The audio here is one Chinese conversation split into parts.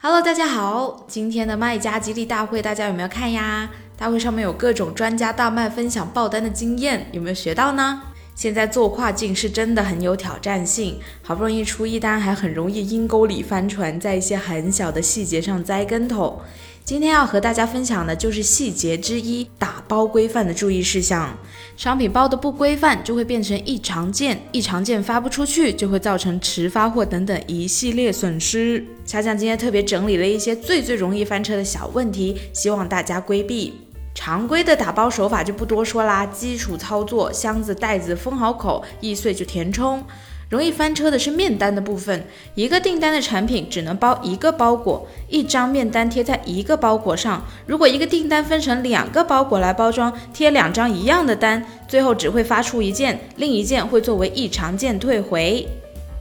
Hello，大家好，今天的卖家激励大会大家有没有看呀？大会上面有各种专家大卖分享爆单的经验，有没有学到呢？现在做跨境是真的很有挑战性，好不容易出一单，还很容易阴沟里翻船，在一些很小的细节上栽跟头。今天要和大家分享的就是细节之一，打包规范的注意事项。商品包的不规范，就会变成异常件，异常件发不出去，就会造成迟发货等等一系列损失。恰恰今天特别整理了一些最最容易翻车的小问题，希望大家规避。常规的打包手法就不多说啦，基础操作，箱子袋子封好口，易碎就填充。容易翻车的是面单的部分，一个订单的产品只能包一个包裹，一张面单贴在一个包裹上。如果一个订单分成两个包裹来包装，贴两张一样的单，最后只会发出一件，另一件会作为异常件退回。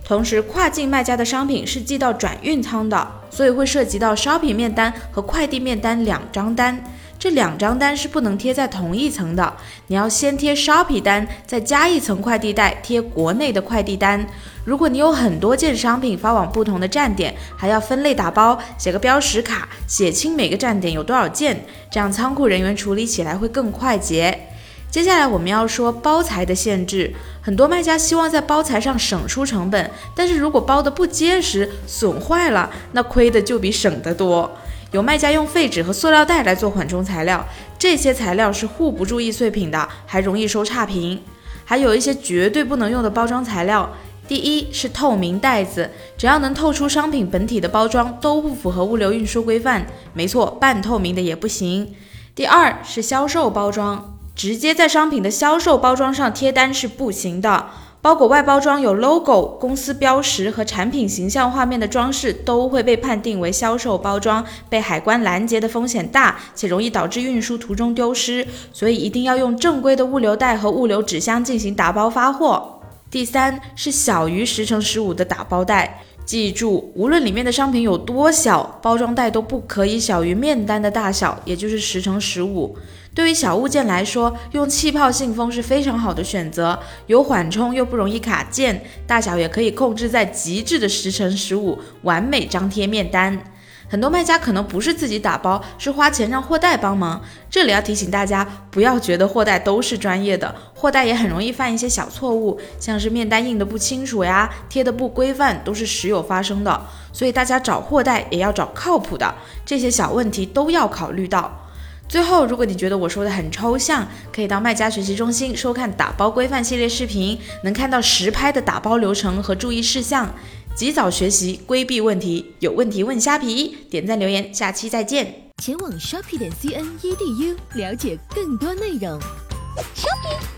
同时，跨境卖家的商品是寄到转运仓的，所以会涉及到商品面单和快递面单两张单。这两张单是不能贴在同一层的，你要先贴 Shopee 单，再加一层快递袋贴国内的快递单。如果你有很多件商品发往不同的站点，还要分类打包，写个标识卡，写清每个站点有多少件，这样仓库人员处理起来会更快捷。接下来我们要说包材的限制，很多卖家希望在包材上省出成本，但是如果包的不结实，损坏了，那亏的就比省得多。有卖家用废纸和塑料袋来做缓冲材料，这些材料是护不住易碎品的，还容易收差评。还有一些绝对不能用的包装材料，第一是透明袋子，只要能透出商品本体的包装都不符合物流运输规范。没错，半透明的也不行。第二是销售包装，直接在商品的销售包装上贴单是不行的。包裹外包装有 logo、公司标识和产品形象画面的装饰，都会被判定为销售包装，被海关拦截的风险大，且容易导致运输途中丢失，所以一定要用正规的物流袋和物流纸箱进行打包发货。第三是小于十乘十五的打包袋。记住，无论里面的商品有多小，包装袋都不可以小于面单的大小，也就是十乘十五。对于小物件来说，用气泡信封是非常好的选择，有缓冲又不容易卡件，大小也可以控制在极致的十乘十五，完美张贴面单。很多卖家可能不是自己打包，是花钱让货代帮忙。这里要提醒大家，不要觉得货代都是专业的，货代也很容易犯一些小错误，像是面单印的不清楚呀，贴的不规范，都是时有发生的。所以大家找货代也要找靠谱的，这些小问题都要考虑到。最后，如果你觉得我说的很抽象，可以到卖家学习中心收看打包规范系列视频，能看到实拍的打包流程和注意事项。及早学习，规避问题。有问题问虾皮，点赞留言，下期再见。前往 shoppe 点 cn edu 了解更多内容。shopping。